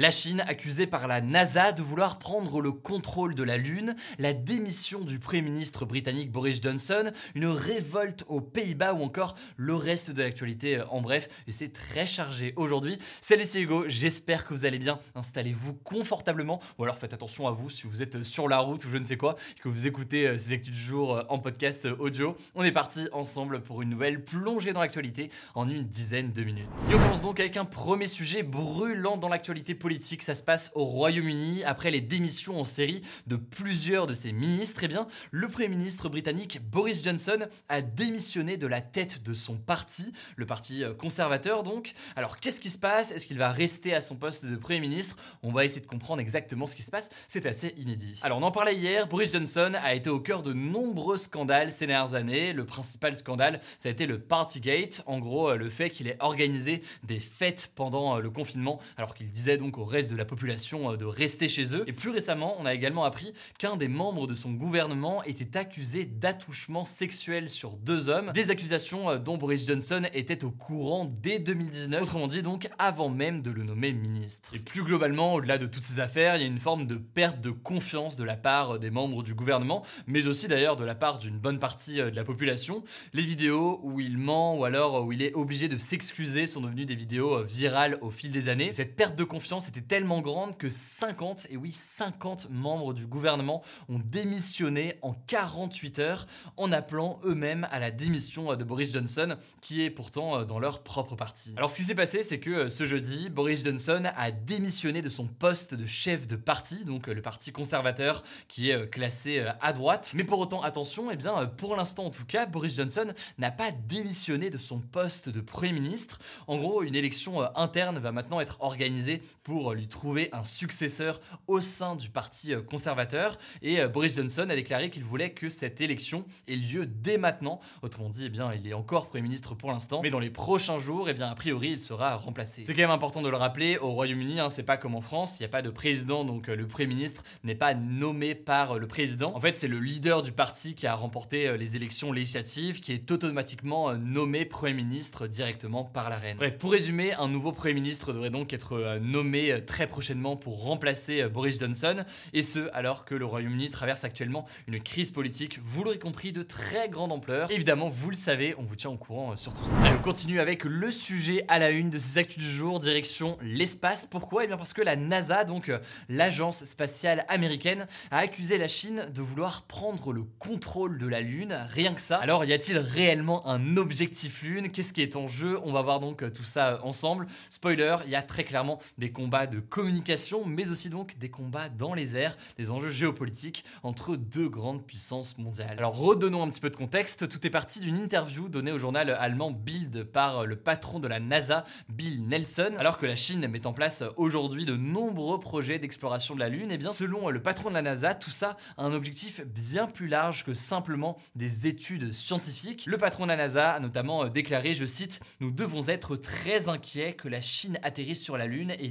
La Chine accusée par la NASA de vouloir prendre le contrôle de la Lune, la démission du Premier ministre britannique Boris Johnson, une révolte aux Pays-Bas ou encore le reste de l'actualité euh, en bref. Et c'est très chargé aujourd'hui. Salut c'est Hugo, j'espère que vous allez bien. Installez-vous confortablement ou alors faites attention à vous si vous êtes sur la route ou je ne sais quoi, que vous écoutez euh, ces actus du jour euh, en podcast audio. On est parti ensemble pour une nouvelle plongée dans l'actualité en une dizaine de minutes. Et on commence donc avec un premier sujet brûlant dans l'actualité politique politique, ça se passe au Royaume-Uni après les démissions en série de plusieurs de ses ministres. Eh bien, le Premier ministre britannique Boris Johnson a démissionné de la tête de son parti, le parti euh, conservateur donc. Alors qu'est-ce qui se passe? Est-ce qu'il va rester à son poste de Premier ministre? On va essayer de comprendre exactement ce qui se passe. C'est assez inédit. Alors on en parlait hier, Boris Johnson a été au cœur de nombreux scandales ces dernières années. Le principal scandale, ça a été le Partygate. En gros, euh, le fait qu'il ait organisé des fêtes pendant euh, le confinement, alors qu'il disait donc au reste de la population euh, de rester chez eux. Et plus récemment, on a également appris qu'un des membres de son gouvernement était accusé d'attouchement sexuel sur deux hommes, des accusations euh, dont Boris Johnson était au courant dès 2019, autrement dit donc avant même de le nommer ministre. Et plus globalement, au-delà de toutes ces affaires, il y a une forme de perte de confiance de la part euh, des membres du gouvernement, mais aussi d'ailleurs de la part d'une bonne partie de la population. Les vidéos où il ment ou alors où il est obligé de s'excuser sont devenues des vidéos virales au fil des années. Cette perte de confiance était tellement grande que 50, et oui 50 membres du gouvernement ont démissionné en 48 heures en appelant eux-mêmes à la démission de Boris Johnson, qui est pourtant euh, dans leur propre parti. Alors ce qui s'est passé, c'est que euh, ce jeudi, Boris Johnson a démissionné de son poste de chef de parti, donc euh, le parti conservateur qui est classé à droite. Mais pour autant, attention, et eh bien pour l'instant en tout cas, Boris Johnson n'a pas démissionné de son poste de Premier ministre. En gros, une élection interne va maintenant être organisée pour lui trouver un successeur au sein du parti euh, conservateur. Et euh, Boris Johnson a déclaré qu'il voulait que cette élection ait lieu dès maintenant. Autrement dit, eh bien, il est encore Premier ministre pour l'instant, mais dans les prochains jours, eh bien, a priori, il sera remplacé. C'est quand même important de le rappeler, au Royaume-Uni, hein, c'est pas comme en France, il n'y a pas de président, donc euh, le Premier ministre n'est pas nommé par le président. En fait, c'est le leader du parti qui a remporté les élections législatives qui est automatiquement nommé Premier ministre directement par la reine. Bref, pour résumer, un nouveau Premier ministre devrait donc être nommé très prochainement pour remplacer euh, Boris Johnson, et ce alors que le Royaume-Uni traverse actuellement une crise politique, vous l'aurez compris, de très grande ampleur. Évidemment, vous le savez, on vous tient au courant euh, sur tout ça. Allez, on continue avec le sujet à la une de ces actus du jour, direction l'espace. Pourquoi? Eh bien parce que la NASA, donc euh, l'agence spatiale américaine, a accusé la Chine de vouloir prendre le contrôle de la Lune, rien que ça. Alors y a-t-il réellement un objectif Lune? Qu'est-ce qui est en jeu? On va voir donc tout ça ensemble. Spoiler, il y a très clairement des combats de communication, mais aussi donc des combats dans les airs, des enjeux géopolitiques entre deux grandes puissances mondiales. Alors redonnons un petit peu de contexte, tout est parti d'une interview donnée au journal allemand Bild par le patron de la NASA, Bill Nelson, alors que la Chine met en place aujourd'hui de nombreux projets d'exploration de la Lune, et eh bien selon le patron de la NASA, tout ça a un objectif bien plus large que simplement des études scientifiques. Le patron de la NASA a notamment déclaré, je cite, Nous devons être très inquiets que la Chine atterrisse sur la Lune et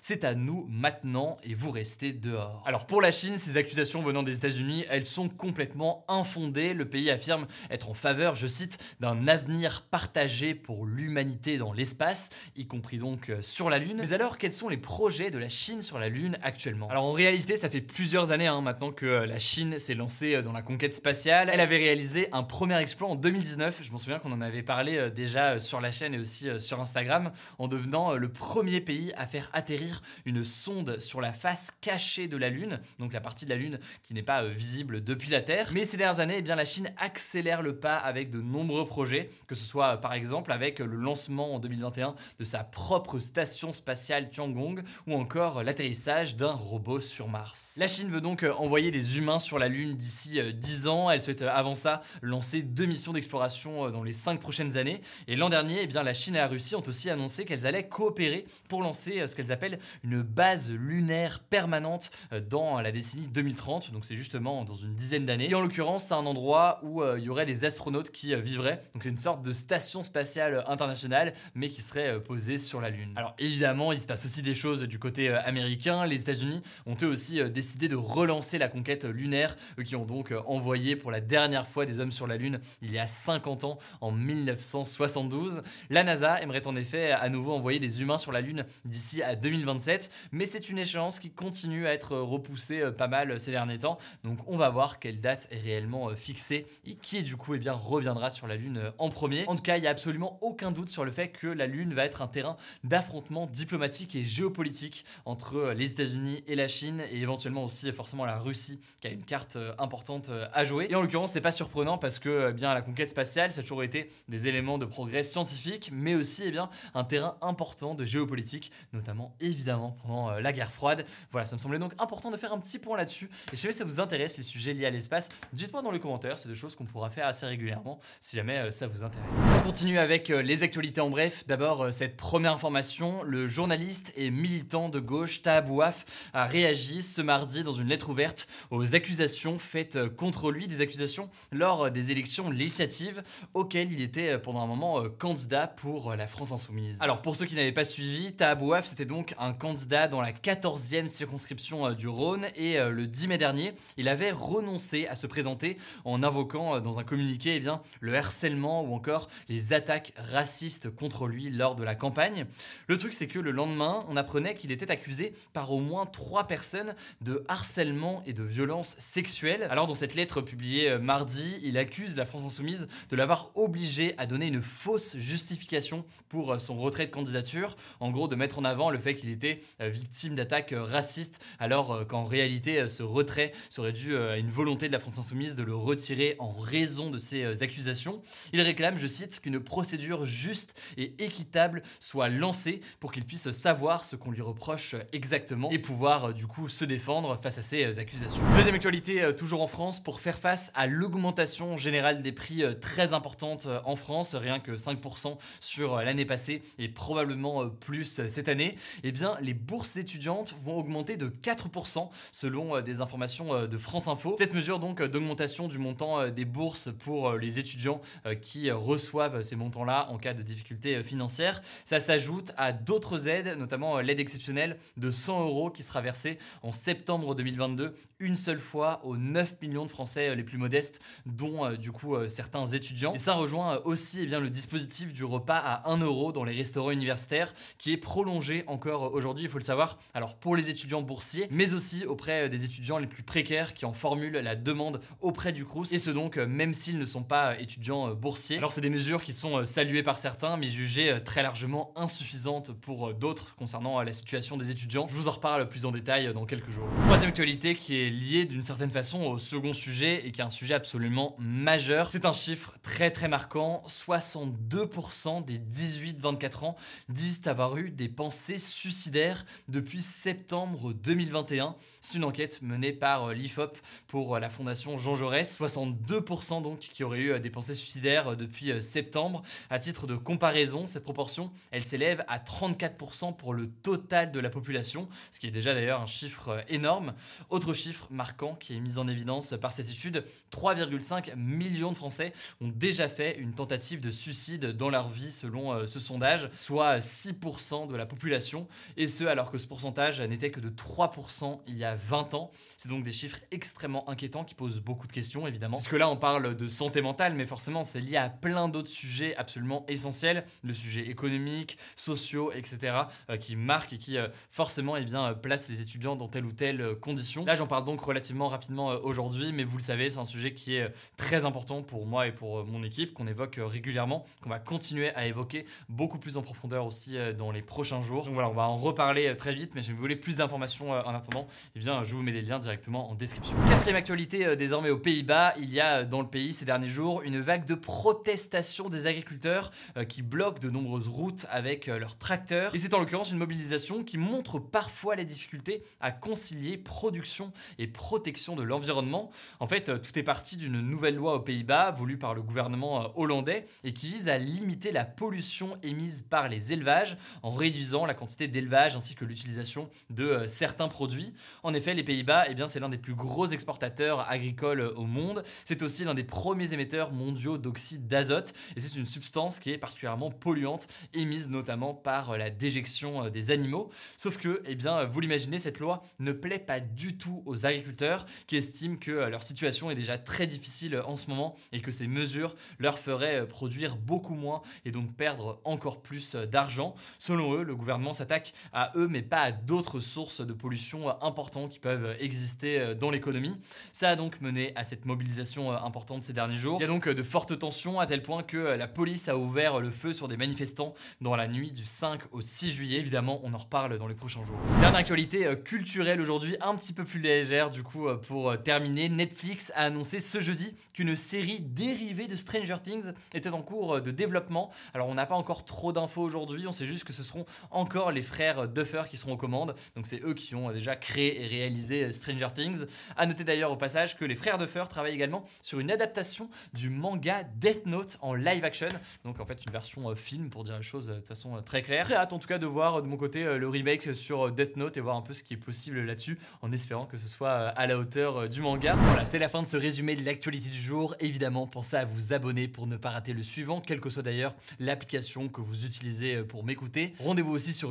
c'est à nous maintenant et vous restez dehors. Alors pour la Chine, ces accusations venant des États-Unis, elles sont complètement infondées. Le pays affirme être en faveur, je cite, d'un avenir partagé pour l'humanité dans l'espace, y compris donc euh, sur la Lune. Mais alors, quels sont les projets de la Chine sur la Lune actuellement? Alors en réalité, ça fait plusieurs années hein, maintenant que euh, la Chine s'est lancée euh, dans la conquête spatiale. Elle avait réalisé un premier exploit en 2019. Je m'en souviens qu'on en avait parlé déjà sur la chaîne et aussi sur Instagram, en devenant le premier pays à faire atterrir une sonde sur la face cachée de la Lune, donc la partie de la Lune qui n'est pas euh, visible depuis la Terre. Mais ces dernières années, eh bien, la Chine accélère le pas avec de nombreux projets, que ce soit par exemple avec le lancement en 2021 de sa propre station spatiale Tiangong ou encore l'atterrissage d'un robot sur Mars. La Chine veut donc euh, envoyer des humains sur la Lune d'ici 10 ans. Elle souhaite avant ça lancer deux missions d'exploration dans les 5 prochaines années. Et l'an dernier, eh bien, la Chine et la Russie ont aussi annoncé qu'elles allaient coopérer pour lancer euh, ce qu'elles appellent une base lunaire permanente euh, dans la décennie 2030. Donc c'est justement dans une dizaine d'années. Et en l'occurrence, c'est un endroit où euh, il y aurait des astronautes qui vivraient. Donc c'est une sorte de station spatiale internationale, mais qui serait posée sur la Lune. Alors évidemment, il se passe aussi des choses du côté américain. Les États-Unis ont eux aussi décidé de relancer la conquête lunaire, eux qui ont donc envoyé pour la dernière fois des hommes sur la Lune il y a 50 ans, en 1972. La NASA aimerait en effet à nouveau envoyer des humains sur la Lune d'ici à 2027, mais c'est une échéance qui continue à être repoussée euh, pas mal ces derniers temps. Donc on va voir quelle date est réellement euh, fixée et qui du coup eh bien, reviendra sur la Lune euh, en premier. En tout cas, il n'y a absolument aucun doute sur le fait que la Lune va être un terrain d'affrontement diplomatique et géopolitique entre les États-Unis et la Chine et éventuellement aussi forcément la Russie qui a une carte importante à jouer. Et en l'occurrence, c'est pas surprenant parce que bien la conquête spatiale, ça a toujours été des éléments de progrès scientifique, mais aussi eh bien, un terrain important de géopolitique, notamment évidemment pendant euh, la guerre froide. Voilà, ça me semblait donc important de faire un petit point là-dessus. Et si jamais ça vous intéresse, les sujets liés à l'espace, dites-moi dans les commentaires, c'est des choses qu'on pourra faire assez régulièrement si jamais euh, ça vous intéresse. On continue avec euh, les actualités en bref. D'abord, cette première information, le journaliste et militant de gauche Tahabouaf a réagi ce mardi dans une lettre ouverte aux accusations faites contre lui, des accusations lors des élections législatives auxquelles il était pendant un moment candidat pour la France Insoumise. Alors pour ceux qui n'avaient pas suivi, Tahabouaf c'était donc un candidat dans la 14e circonscription euh, du Rhône et euh, le 10 mai dernier, il avait renoncé à se présenter en invoquant euh, dans un communiqué eh bien, le harcèlement ou encore les attaques racistes contre lui lors de la campagne. Le truc c'est que le lendemain, on apprenait qu'il était accusé par au moins trois personnes de harcèlement et de violence sexuelle. Alors dans cette lettre publiée mardi, il accuse la France Insoumise de l'avoir obligé à donner une fausse justification pour son retrait de candidature, en gros de mettre en avant le fait qu'il était euh, victime d'attaques euh, racistes, alors qu'en réalité ce retrait serait dû à une volonté de la France Insoumise de le retirer en raison de ces accusations. Il réclame, je cite, qu'une procédure juste et équitable soit lancée pour qu'il puisse savoir ce qu'on lui reproche exactement et pouvoir du coup se défendre face à ces accusations. Deuxième actualité, toujours en France, pour faire face à l'augmentation générale des prix très importante en France, rien que 5% sur euh, l'année passée et probablement euh, plus euh, cette année, eh bien les bourses étudiantes vont augmenter de 4% selon des informations de France Info. Cette mesure donc d'augmentation du montant des bourses pour les étudiants qui reçoivent ces montants-là en cas de difficultés financières, ça s'ajoute à d'autres aides, notamment l'aide exceptionnelle de 100 euros qui sera versée en septembre 2022 une seule fois aux 9 millions de Français les plus modestes, dont du coup certains étudiants. Et ça rejoint aussi eh bien, le dispositif du repas à 1 euro dans les restaurants universitaires qui est prolongé encore aujourd'hui, il faut le savoir. Alors pour les étudiants boursiers, mais aussi auprès des étudiants les plus précaires qui en formulent la demande auprès du Crous et ce donc même s'ils ne sont pas étudiants boursiers. Alors c'est des mesures qui sont saluées par certains mais jugées très largement insuffisantes pour d'autres concernant la situation des étudiants. Je vous en reparle plus en détail dans quelques jours. Troisième actualité qui est liée d'une certaine façon au second sujet et qui est un sujet absolument majeur. C'est un chiffre très très marquant. 62% des 18-24 ans disent avoir eu des pensées suicidaires depuis septembre 2021. C'est une enquête menée par euh, l'IFOP pour euh, la fondation Jean Jaurès. 62% donc qui auraient eu euh, des pensées suicidaires depuis septembre. À titre de comparaison, cette proportion, elle s'élève à 34% pour le total de la population, ce qui est déjà d'ailleurs un chiffre énorme. Autre chiffre marquant qui est mis en évidence par cette étude, 3,5 millions de Français ont déjà fait une tentative de suicide dans leur vie selon ce sondage, soit 6% de la population, et ce alors que ce pourcentage n'était que de 3% il y a 20 ans. C'est donc des chiffres extrêmement inquiétants qui posent beaucoup de questions évidemment. Parce que là on parle de santé mentale, mais forcément c'est lié à plein d'autres sujets absolument essentiels, le sujet économique, sociaux, etc., euh, qui marquent et qui euh, forcément eh bien, placent les étudiants dans telle ou telle condition. Là j'en parle donc relativement rapidement aujourd'hui, mais vous le savez, c'est un sujet qui est très important pour moi et pour mon équipe, qu'on évoque régulièrement, qu'on va continuer à évoquer beaucoup plus en profondeur aussi euh, dans les prochains jours. Donc voilà, voilà, on va en reparler très vite, mais si vous voulez plus d'informations en attendant, eh bien, je vous mets des liens directement en description. Quatrième actualité désormais aux Pays-Bas, il y a dans le pays ces derniers jours une vague de protestation des agriculteurs qui bloquent de nombreuses routes avec leurs tracteurs. Et c'est en l'occurrence une mobilisation qui montre parfois les difficultés à concilier production et protection de l'environnement. En fait, tout est parti d'une nouvelle loi aux Pays-Bas voulue par le gouvernement hollandais et qui vise à limiter la pollution émise par les élevages en réduisant la quantité d'élevage ainsi que l'utilisation de euh, certains produits. En effet, les Pays-Bas, eh c'est l'un des plus gros exportateurs agricoles au monde. C'est aussi l'un des premiers émetteurs mondiaux d'oxyde d'azote et c'est une substance qui est particulièrement polluante, émise notamment par euh, la déjection euh, des animaux. Sauf que, eh bien, vous l'imaginez, cette loi ne plaît pas du tout aux agriculteurs qui estiment que leur situation est déjà très difficile en ce moment et que ces mesures leur feraient produire beaucoup moins et donc perdre encore plus d'argent. Selon eux, le gouvernement s'attaque à eux mais pas à d'autres sources de pollution importantes qui peuvent exister dans l'économie. Ça a donc mené à cette mobilisation importante ces derniers jours. Il y a donc de fortes tensions à tel point que la police a ouvert le feu sur des manifestants dans la nuit du 5 au 6 juillet. Évidemment, on en reparle dans les prochains jours. Dernière actualité culturelle aujourd'hui, un petit peu plus légère du coup pour terminer. Netflix a annoncé ce jeudi qu'une série dérivée de Stranger Things était en cours de développement. Alors on n'a pas encore trop d'infos aujourd'hui, on sait juste que ce seront encore les frères Duffer qui seront aux commandes. Donc c'est eux qui ont déjà créé et réalisé Stranger Things. À noter d'ailleurs au passage que les frères Duffer travaillent également sur une adaptation du manga Death Note en live action. Donc en fait une version euh, film pour dire les choses euh, de façon euh, très claire. Très hâte en tout cas de voir de mon côté le remake sur Death Note et voir un peu ce qui est possible là-dessus en espérant que ce soit à la hauteur du manga. Voilà, c'est la fin de ce résumé de l'actualité du jour. Évidemment, pensez à vous abonner pour ne pas rater le suivant, quelle que soit d'ailleurs l'application que vous utilisez euh, pour m'écouter. Rendez-vous aussi